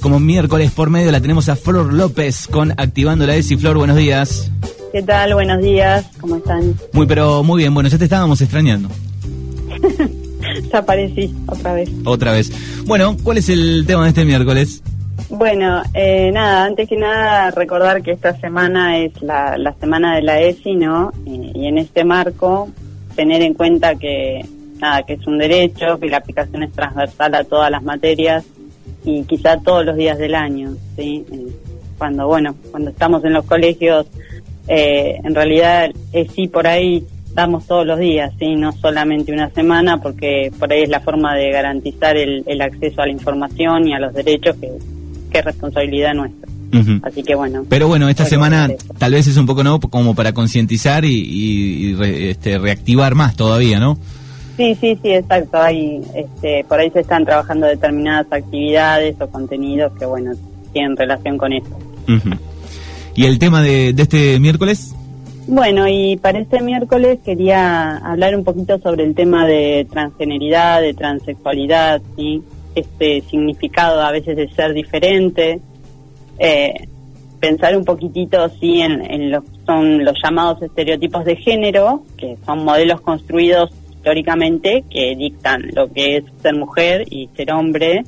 Como miércoles por medio la tenemos a Flor López con Activando la ESI. Flor, buenos días. ¿Qué tal? Buenos días, ¿cómo están? Muy, pero muy bien. Bueno, ya te estábamos extrañando. ya aparecí otra vez. Otra vez. Bueno, ¿cuál es el tema de este miércoles? Bueno, eh, nada, antes que nada recordar que esta semana es la, la semana de la ESI, ¿no? Y, y en este marco tener en cuenta que nada, que es un derecho, que la aplicación es transversal a todas las materias y quizá todos los días del año, ¿sí? Eh, Cuando, bueno, cuando estamos en los colegios, eh, en realidad es sí por ahí damos todos los días, ¿sí? No solamente una semana, porque por ahí es la forma de garantizar el, el acceso a la información y a los derechos que, que es responsabilidad nuestra. Así que bueno. Pero bueno, esta semana tal vez es un poco no como para concientizar y, y- y re- este, reactivar más todavía, ¿no? Sí, sí, sí, exacto. Hay, este, por ahí se están trabajando determinadas actividades o contenidos que, bueno, tienen relación con esto. ¿Y el tema de, de este miércoles? Bueno, y para este miércoles quería hablar un poquito sobre el tema de transgeneridad, de transexualidad, ¿sí? Este significado a veces de ser diferente. Eh, pensar un poquitito, sí, en, en lo que son los llamados estereotipos de género, que son modelos construidos históricamente que dictan lo que es ser mujer y ser hombre.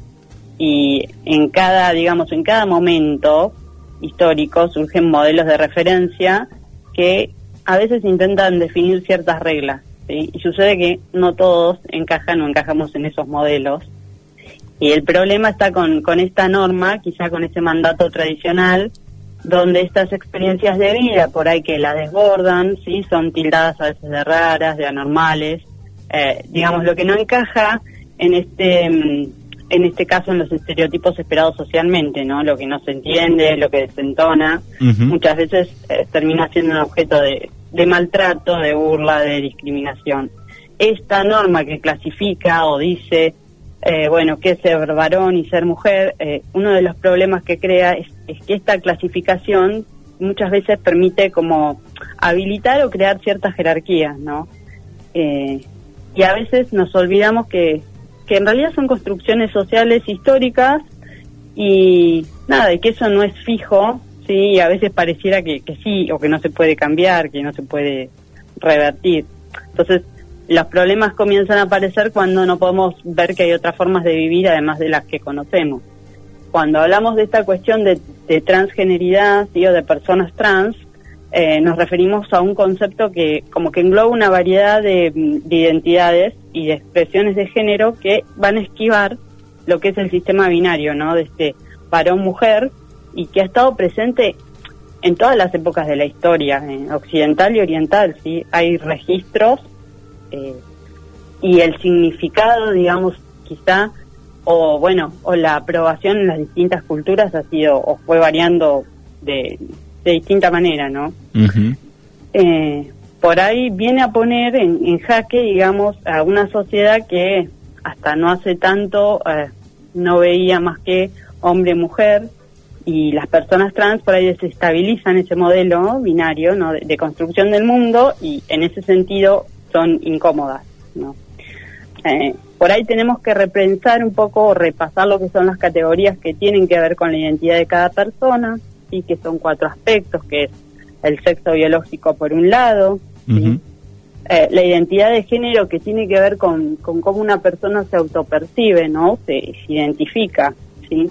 Y en cada, digamos, en cada momento histórico surgen modelos de referencia que a veces intentan definir ciertas reglas. Y sucede que no todos encajan o encajamos en esos modelos. Y el problema está con, con esta norma, quizá con ese mandato tradicional, donde estas experiencias de vida, por ahí que la desbordan, sí, son tildadas a veces de raras, de anormales. Eh, digamos, lo que no encaja en este mm, en este caso en los estereotipos esperados socialmente, ¿no? Lo que no se entiende, lo que desentona, muchas veces eh, termina siendo un objeto de, de maltrato, de burla, de discriminación. Esta norma que clasifica o dice, eh, bueno, qué es ser varón y ser mujer, eh, uno de los problemas que crea es, es que esta clasificación muchas veces permite como habilitar o crear ciertas jerarquías, ¿no? Eh, y a veces nos olvidamos que, que en realidad son construcciones sociales históricas y nada, y que eso no es fijo, sí, y a veces pareciera que, que sí, o que no se puede cambiar, que no se puede revertir. Entonces, los problemas comienzan a aparecer cuando no podemos ver que hay otras formas de vivir además de las que conocemos. Cuando hablamos de esta cuestión de, de transgeneridad ¿sí? o de personas trans, eh, nos referimos a un concepto que como que engloba una variedad de, de identidades y de expresiones de género que van a esquivar lo que es el sistema binario, ¿no? De este varón-mujer y que ha estado presente en todas las épocas de la historia, eh, occidental y oriental, ¿sí? Hay registros eh, y el significado, digamos, quizá, o bueno, o la aprobación en las distintas culturas ha sido, o fue variando de, de distinta manera, ¿no? Eh, por ahí viene a poner en, en jaque, digamos, a una sociedad que hasta no hace tanto eh, no veía más que hombre-mujer y las personas trans por ahí desestabilizan ese modelo binario ¿no? de, de construcción del mundo y en ese sentido son incómodas. ¿no? Eh, por ahí tenemos que repensar un poco, o repasar lo que son las categorías que tienen que ver con la identidad de cada persona, y que son cuatro aspectos, que es el sexo biológico por un lado, ¿sí? Eh, la identidad de género que tiene que ver con, con cómo una persona se autopercibe, ¿no? Se, se identifica, ¿sí?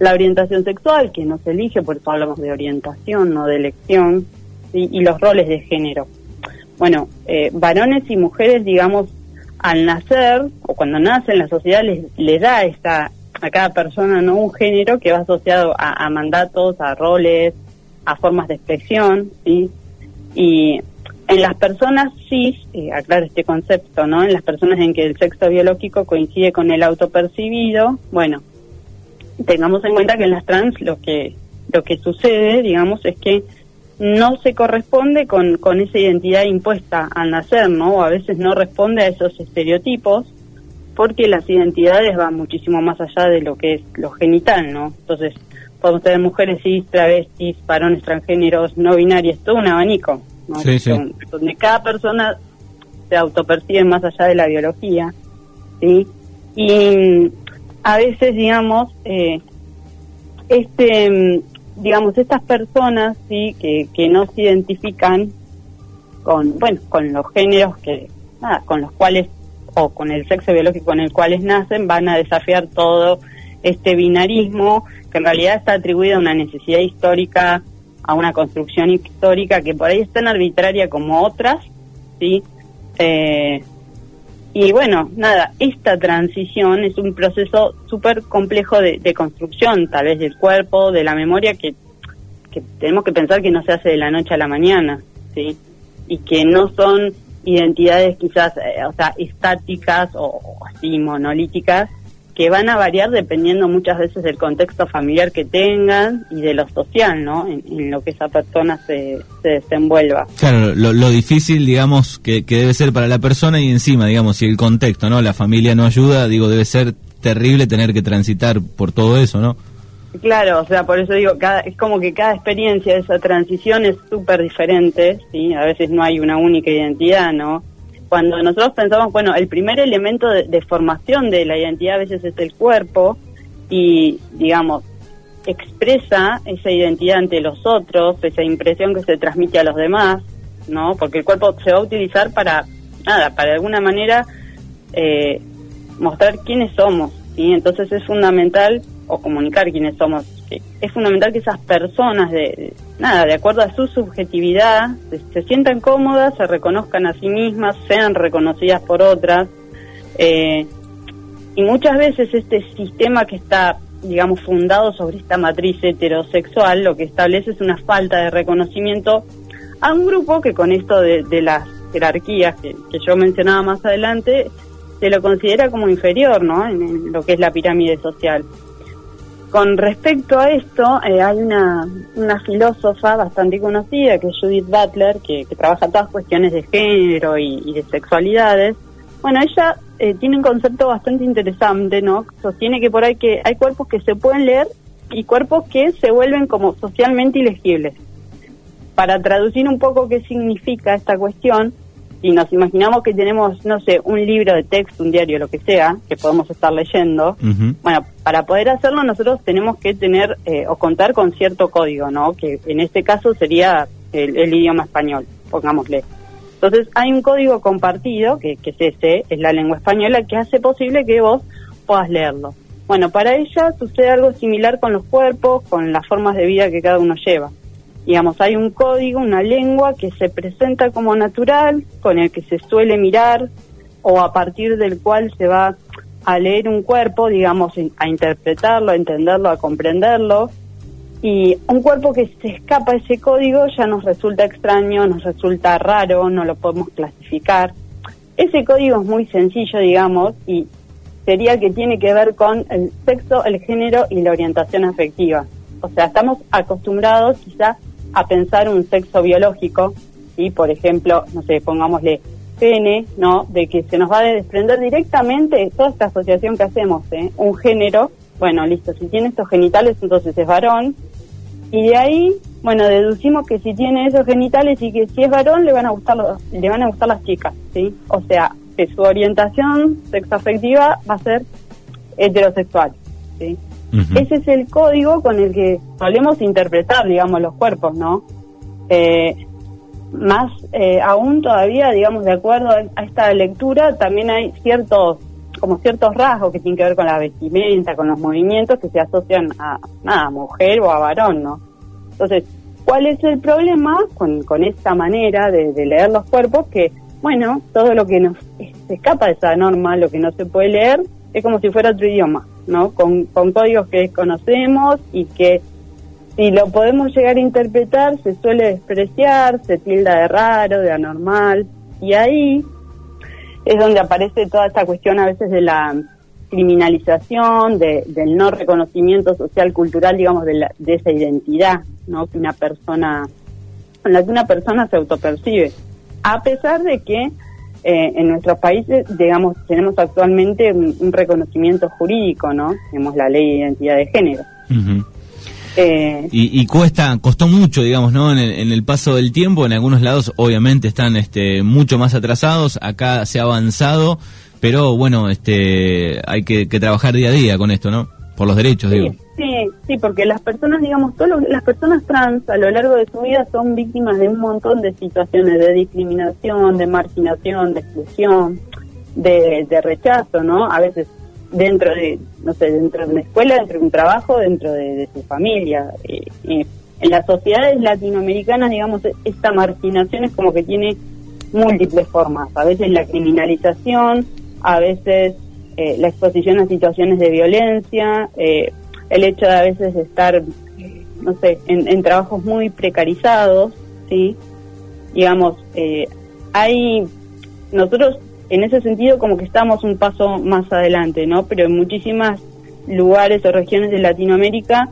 La orientación sexual, que no se elige, por eso hablamos de orientación, no de elección, ¿sí? Y los roles de género. Bueno, eh, varones y mujeres, digamos, al nacer, o cuando nacen, la sociedad les, les da esta, a cada persona, ¿no? Un género que va asociado a, mandatos, a roles, a formas de expresión, ¿sí? Y en las personas cis, eh, aclaro este concepto, ¿no? En las personas en que el sexo biológico coincide con el autopercibido, bueno, tengamos en cuenta que en las trans lo que lo que sucede, digamos, es que no se corresponde con, con esa identidad impuesta al nacer, ¿no? O a veces no responde a esos estereotipos, porque las identidades van muchísimo más allá de lo que es lo genital, ¿no? Entonces, podemos tener mujeres cis, travestis, varones transgéneros, no binarios, todo un abanico, ¿no? Sí, sí. Don- Donde cada persona se autopercibe más allá de la biología, ¿sí? Y mm, a veces, digamos, eh, este, mm, digamos, estas personas, sí, que, que no se identifican con, bueno, con los géneros que, nada, con los cuales, o con el sexo biológico con el cual nacen, van a desafiar todo este binarismo, que en realidad está atribuido a una necesidad histórica, a una construcción histórica que por ahí es tan arbitraria como otras, ¿sí? Eh, y bueno, nada, esta transición es un proceso súper complejo de, de, construcción, tal vez del cuerpo, de la memoria, que, que tenemos que pensar que no se hace de la noche a la mañana, ¿sí? Y que no son identidades quizás, eh, o sea, estáticas o, o así monolíticas, que van a variar dependiendo muchas veces del contexto familiar que tengan y de lo social, ¿no? En, lo que esa persona se, se desenvuelva. Claro, lo, difícil, digamos, que, que, debe ser para la persona y encima, digamos, si el contexto, ¿no? La familia no ayuda, digo, debe ser terrible tener que transitar por todo eso, ¿no? Claro, o sea, por eso digo, cada, es como que cada experiencia de esa transición es súper diferente, ¿sí? A veces no hay una única identidad, ¿no? cuando nosotros pensamos, bueno, el primer elemento de, formación de la identidad a veces es el cuerpo y, digamos, expresa esa identidad ante los otros, esa impresión que se transmite a los demás, ¿no? Porque el cuerpo se va a utilizar para, nada, para alguna manera eh, mostrar quiénes somos, ¿sí? Entonces es fundamental, o comunicar quiénes somos, es fundamental que esas personas, de, nada, de acuerdo a su subjetividad, se, sientan cómodas, se reconozcan a sí mismas, sean reconocidas por otras. Eh, y muchas veces este sistema que está, digamos, fundado sobre esta matriz heterosexual, lo que establece es una falta de reconocimiento a un grupo que con esto de, las jerarquías que, yo mencionaba más adelante, se lo considera como inferior, ¿no? en lo que es la pirámide social. Con respecto a esto, eh, hay una, una filósofa bastante conocida, que es Judith Butler, que, trabaja todas cuestiones de género y, de sexualidades. Bueno, ella eh, tiene un concepto bastante interesante, ¿no? Sostiene que por ahí que hay cuerpos que se pueden leer y cuerpos que se vuelven como socialmente ilegibles. Para traducir un poco qué significa esta cuestión, si nos imaginamos que tenemos, no sé, un libro de texto, un diario, lo que sea, que podemos estar leyendo, bueno, para poder hacerlo nosotros tenemos que tener eh, o contar con cierto código, ¿no? Que en este caso sería el, idioma español, pongámosle. Entonces hay un código compartido, que, que es ese, es la lengua española, que hace posible que vos puedas leerlo. Bueno, para ella sucede algo similar con los cuerpos, con las formas de vida que cada uno lleva digamos, hay un código, una lengua que se presenta como natural, con el que se suele mirar o a partir del cual se va a leer un cuerpo, digamos, a interpretarlo, a entenderlo, a comprenderlo. Y un cuerpo que se escapa de ese código ya nos resulta extraño, nos resulta raro, no lo podemos clasificar. Ese código es muy sencillo, digamos, y sería que tiene que ver con el sexo, el género y la orientación afectiva. O sea, estamos acostumbrados quizás a pensar un sexo biológico, y por ejemplo, no sé, pongámosle pene, ¿no? De que se nos va a desprender directamente toda esta asociación que hacemos, ¿eh? Un género, bueno, listo, si tiene estos genitales, entonces es varón, y de ahí, bueno, deducimos que si tiene esos genitales y que si es varón, le van a gustar, le van a gustar las chicas, ¿sí? O sea, que su orientación sexoafectiva va a ser heterosexual, ¿sí? Ese es el código con el que solemos interpretar, digamos, los cuerpos, ¿no? Eh, más eh, aún todavía, digamos, de acuerdo a esta lectura, también hay ciertos, como ciertos rasgos que tienen que ver con la vestimenta, con los movimientos que se asocian a, nada, mujer o a varón, ¿no? Entonces, ¿cuál es el problema con, con esta manera de, de leer los cuerpos? Que, bueno, todo lo que nos escapa de esa norma, lo que no se puede leer, es como si fuera otro idioma. ¿No? Con, con códigos que desconocemos y que si lo podemos llegar a interpretar se suele despreciar, se tilda de raro, de anormal y ahí es donde aparece toda esta cuestión a veces de la criminalización, de, del no reconocimiento social cultural, digamos, de, la, de esa identidad, ¿no? Que una persona, con la que una persona se autopercibe, a pesar de que eh, en nuestros países, digamos, tenemos actualmente un, reconocimiento jurídico, ¿no? Tenemos la ley de identidad de género. Eh, y, cuesta, costó mucho, digamos, ¿no? En el, paso del tiempo, en algunos lados obviamente están este, mucho más atrasados, acá se ha avanzado, pero bueno, este, hay que, trabajar día a día con esto, ¿no? Por los derechos, sí, digo. Sí, sí, porque las personas, digamos, todas las personas trans a lo largo de su vida son víctimas de un montón de situaciones de discriminación, de marginación, de exclusión, de, de rechazo, ¿no? A veces dentro de, no sé, dentro de una escuela, dentro de un trabajo, dentro de, su familia. Eh, eh, en las sociedades latinoamericanas, digamos, esta marginación es como que tiene múltiples formas. A veces la criminalización, a veces eh, la exposición a situaciones de violencia, el hecho de a veces estar, no sé, en, en trabajos muy precarizados, ¿sí? Digamos, hay, nosotros en ese sentido como que estamos un paso más adelante, ¿no? Pero en muchísimas lugares o regiones de Latinoamérica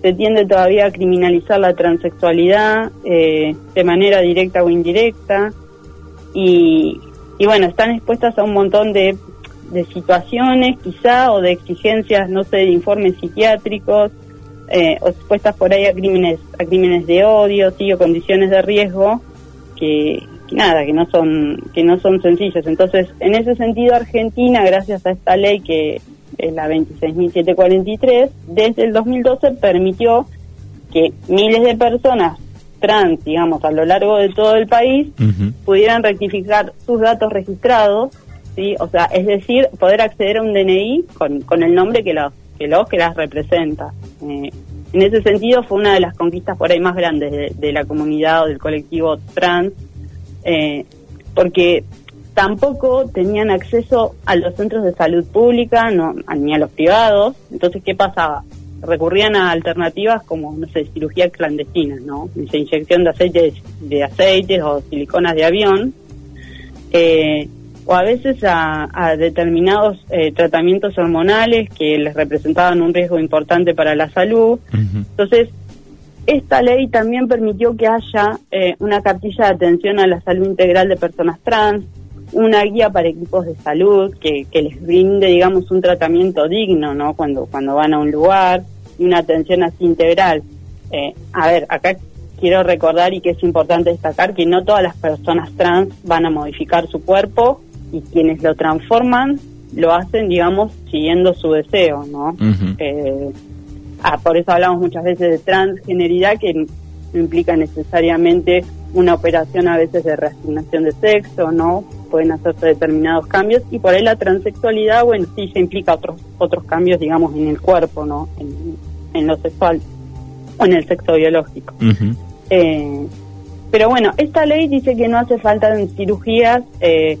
se tiende todavía a criminalizar la transexualidad eh, de manera directa o indirecta y, y, bueno, están expuestas a un montón de, de, situaciones quizá o de exigencias, no sé, de informes psiquiátricos eh, o expuestas por ahí a crímenes, a crímenes de odio, sí, o condiciones de riesgo que, nada, que no son que no son sencillos. Entonces, en ese sentido Argentina, gracias a esta ley que es la 26.743, desde el 2012 permitió que miles de personas trans, digamos, a lo largo de todo el país, pudieran rectificar sus datos registrados, ¿sí? O sea, es decir, poder acceder a un DNI con, con el nombre que los que, los, que las representa. Eh, en ese sentido fue una de las conquistas por ahí más grandes de, la comunidad o del colectivo trans eh, porque tampoco tenían acceso a los centros de salud pública no, ni a los privados. Entonces, ¿qué pasaba? Recurrían a alternativas como, no sé, cirugía clandestina, ¿no? Inyección de aceites, de aceites o siliconas de avión. Eh, o a veces a, determinados eh, tratamientos hormonales que les representaban un riesgo importante para la salud. Entonces, esta ley también permitió que haya eh, una cartilla de atención a la salud integral de personas trans, una guía para equipos de salud que, les brinde, digamos, un tratamiento digno, ¿no? Cuando, cuando van a un lugar y una atención así integral. Eh, a ver, acá quiero recordar y que es importante destacar que no todas las personas trans van a modificar su cuerpo y quienes lo transforman lo hacen, digamos, siguiendo su deseo, ¿no? Ah, por eso hablamos muchas veces de transgeneridad, que no implica necesariamente una operación a veces de reasignación de sexo, ¿no? Pueden hacerse determinados cambios y por ahí la transexualidad, bueno, sí se implica otros otros cambios, digamos, en el cuerpo, ¿no? En, lo sexual o en el sexo biológico. eh, pero bueno, esta ley dice que no hace falta cirugías eh,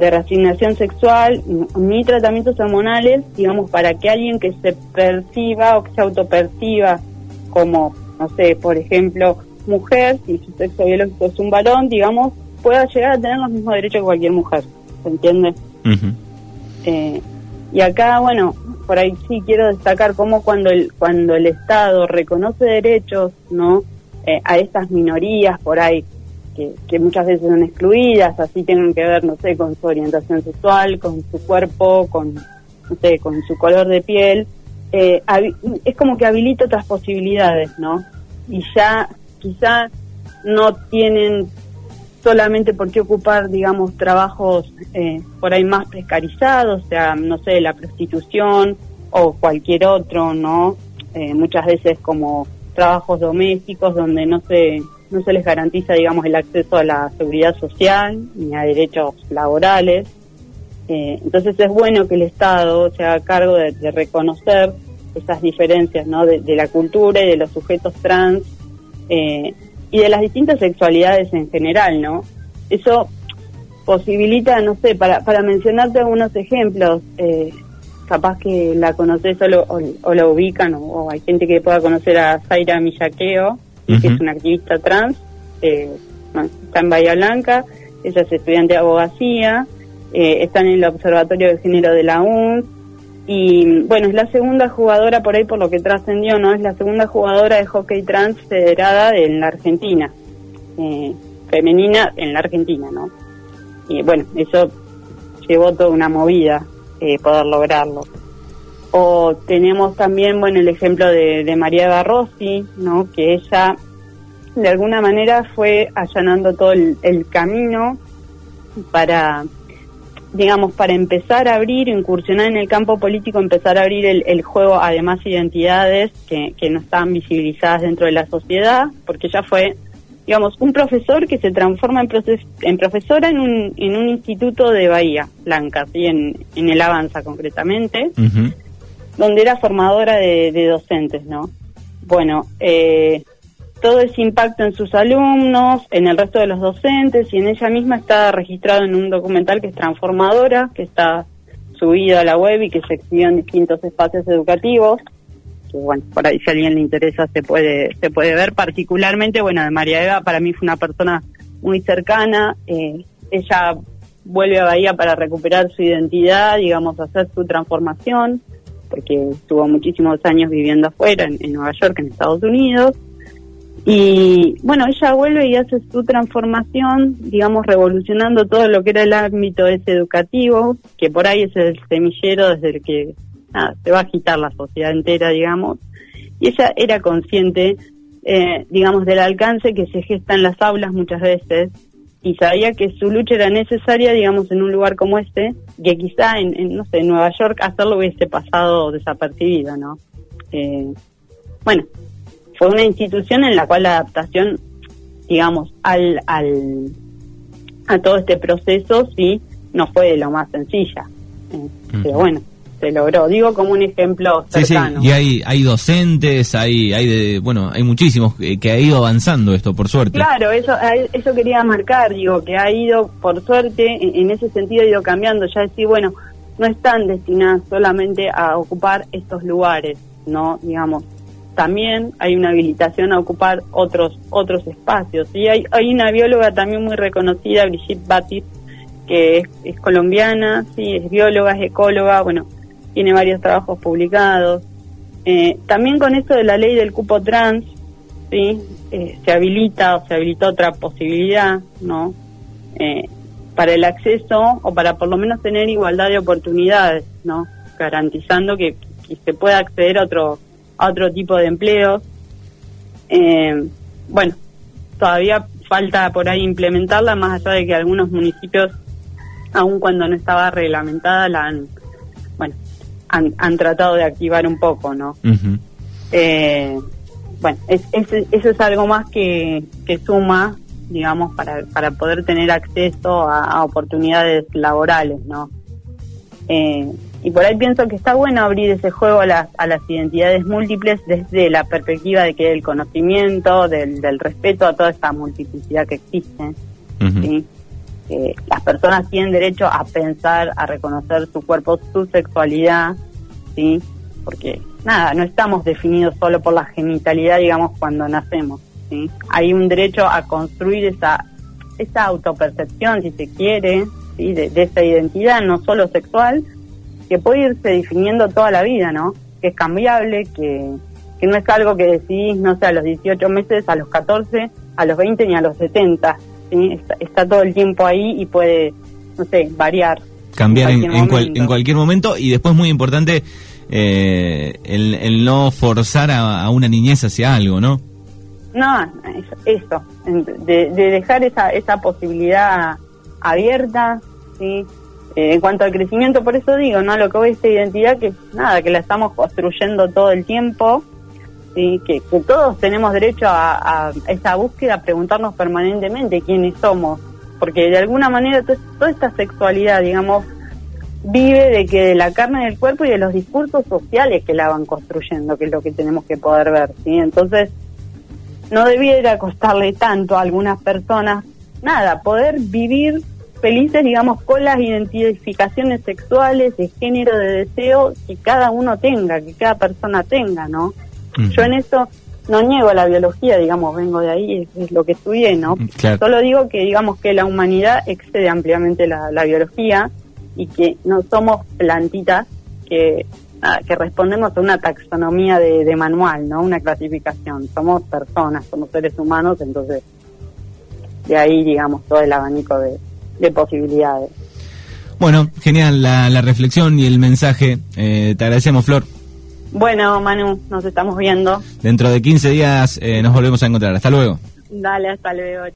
de reasignación sexual ni tratamientos hormonales, digamos, para que alguien que se perciba o que se autoperciba como, no sé, por ejemplo, mujer, si su sexo biológico es un varón, digamos, pueda llegar a tener los mismos derechos que cualquier mujer, ¿se entiende? eh, y acá, bueno, por ahí sí quiero destacar cómo cuando el, cuando el Estado reconoce derechos, ¿no? Eh, a estas minorías por ahí que, muchas veces son excluidas, así tengan que ver, no sé, con su orientación sexual, con su cuerpo, con, no sé, con su color de piel. Eh, es como que habilita otras posibilidades, ¿no? Y ya quizá no tienen solamente por qué ocupar, digamos, trabajos eh, por ahí más precarizados, o sea, no sé, la prostitución o cualquier otro, ¿no? Eh, muchas veces como trabajos domésticos donde no se no se les garantiza, digamos, el acceso a la seguridad social ni a derechos laborales. Eh, entonces es bueno que el Estado se haga cargo de, reconocer esas diferencias, ¿no? De, la cultura y de los sujetos trans eh, y de las distintas sexualidades en general, ¿no? Eso posibilita, no sé, para, para mencionarte algunos ejemplos, eh, capaz que la conoces o, o, la ubican, o, hay gente que pueda conocer a Zaira Millaqueo, que es una activista trans, eh, está en Bahía Blanca, ella es estudiante de abogacía, eh, está en el Observatorio de Género de la UNS, y bueno, es la segunda jugadora por ahí por lo que trascendió, ¿no? Es la segunda jugadora de hockey trans federada en la Argentina, eh, femenina en la Argentina, ¿no? Y bueno, eso llevó toda una movida poder lograrlo. O tenemos también, bueno, el ejemplo de, de María Barrossi, ¿no? Que ella de alguna manera fue allanando todo el, camino para, digamos, para empezar a abrir, incursionar en el campo político, empezar a abrir el, juego a demás identidades que, no estaban visibilizadas dentro de la sociedad, porque ya fue, digamos, un profesor que se transforma en, en profesora en un, en un instituto de Bahía Blanca, ¿sí? en el Avanza concretamente, donde era formadora de, docentes, ¿no? Bueno, eh, todo ese impacto en sus alumnos, en el resto de los docentes y en ella misma está registrado en un documental que es transformadora, que está subido a la web y que se exhibió en distintos espacios educativos. Bueno, por ahí si alguien le interesa se puede se puede ver. Particularmente, bueno, de María Eva para mí fue una persona muy cercana. Eh, ella vuelve a Bahía para recuperar su identidad, digamos, hacer su transformación, porque estuvo muchísimos años viviendo afuera, en Nueva York, en Estados Unidos y bueno, ella vuelve y hace su transformación, digamos, revolucionando todo lo que era el ámbito ese educativo, que por ahí es el semillero desde el que se va a agitar la sociedad entera, digamos. Y ella era consciente, eh, digamos, del alcance que se gesta en las aulas muchas veces y sabía que su lucha era necesaria, digamos, en un lugar como este, que quizá en, no sé, en Nueva York hacerlo hubiese pasado desapercibido, ¿no? Eh, bueno, fue una institución en la cual la adaptación, digamos, al, al a todo este proceso sí no fue lo más sencilla. Eh, pero bueno, se logró. Digo como un ejemplo cercano. Sí, y hay, hay docentes, hay, hay de, bueno, hay muchísimos que, ha ido avanzando esto, por suerte. Claro, eso, eso quería marcar, digo, que ha ido, por suerte, en, en ese sentido ha ido cambiando. Ya decir, bueno, no están destinadas solamente a ocupar estos lugares, ¿no? Digamos, también hay una habilitación a ocupar otros otros espacios. Y hay, hay una bióloga también muy reconocida, Brigitte Batis, que es, colombiana, sí, es bióloga, es ecóloga, bueno, tiene varios trabajos publicados. Eh, también con esto de la ley del cupo trans, sí, eh, se habilita o se habilita otra posibilidad, ¿no? Eh, para el acceso o para por lo menos tener igualdad de oportunidades, ¿no? Garantizando que, se pueda acceder a otro a otro tipo de empleos. Eh, bueno, todavía falta por ahí implementarla, más allá de que algunos municipios, aun cuando no estaba reglamentada, la han, han, tratado de activar un poco, ¿no? Eh, bueno, eso es algo más que, que suma, digamos, para, para poder tener acceso a, oportunidades laborales, ¿no? Eh, y por ahí pienso que está bueno abrir ese juego a las, a las identidades múltiples desde la perspectiva de que el conocimiento, del, del respeto a toda esta multiplicidad que existe. Las personas tienen derecho a pensar, a reconocer su cuerpo, su sexualidad, ¿sí? porque nada, no estamos definidos solo por la genitalidad, digamos, cuando nacemos. ¿sí? Hay un derecho a construir esa, esa autopercepción, si se quiere, ¿sí? de, de esa identidad, no solo sexual, que puede irse definiendo toda la vida, ¿no? Que es cambiable, que, que no es algo que decidís, no sé, a los 18 meses, a los 14, a los 20 ni a los 70. ¿Sí? Está, todo el tiempo ahí y puede, no sé, variar. Cambiar en, en, cualquier momento y después muy importante eh, el, no forzar a, una niñez hacia algo, ¿no? No, eso, de, de dejar esa, esa posibilidad abierta, ¿sí? Eh, en cuanto al crecimiento, por eso digo, ¿no? Lo que voy esta identidad que nada, que la estamos construyendo todo el tiempo, ¿sí? que, todos tenemos derecho a, esa búsqueda, a preguntarnos permanentemente quiénes somos, porque de alguna manera toda esta sexualidad, digamos, vive de que de la carne del cuerpo y de los discursos sociales que la van construyendo, que es lo que tenemos que poder ver, ¿sí? Entonces, no debiera costarle tanto a algunas personas, nada, poder vivir felices, digamos, con las identificaciones sexuales, de género, de deseo que cada uno tenga, que cada persona tenga, ¿no? Yo en eso no niego la biología, digamos, vengo de ahí, es, lo que estudié, ¿no? Solo digo que, digamos, que la humanidad excede ampliamente la, biología y que no somos plantitas que, que respondemos a una taxonomía de, de manual, ¿no? Una clasificación. Somos personas, somos seres humanos, entonces de ahí, digamos, todo el abanico de, de posibilidades. Bueno, genial la, reflexión y el mensaje. Eh, te agradecemos, Flor. Bueno, Manu, nos estamos viendo. Dentro de 15 días eh, nos volvemos a encontrar. Hasta luego. Dale, hasta luego.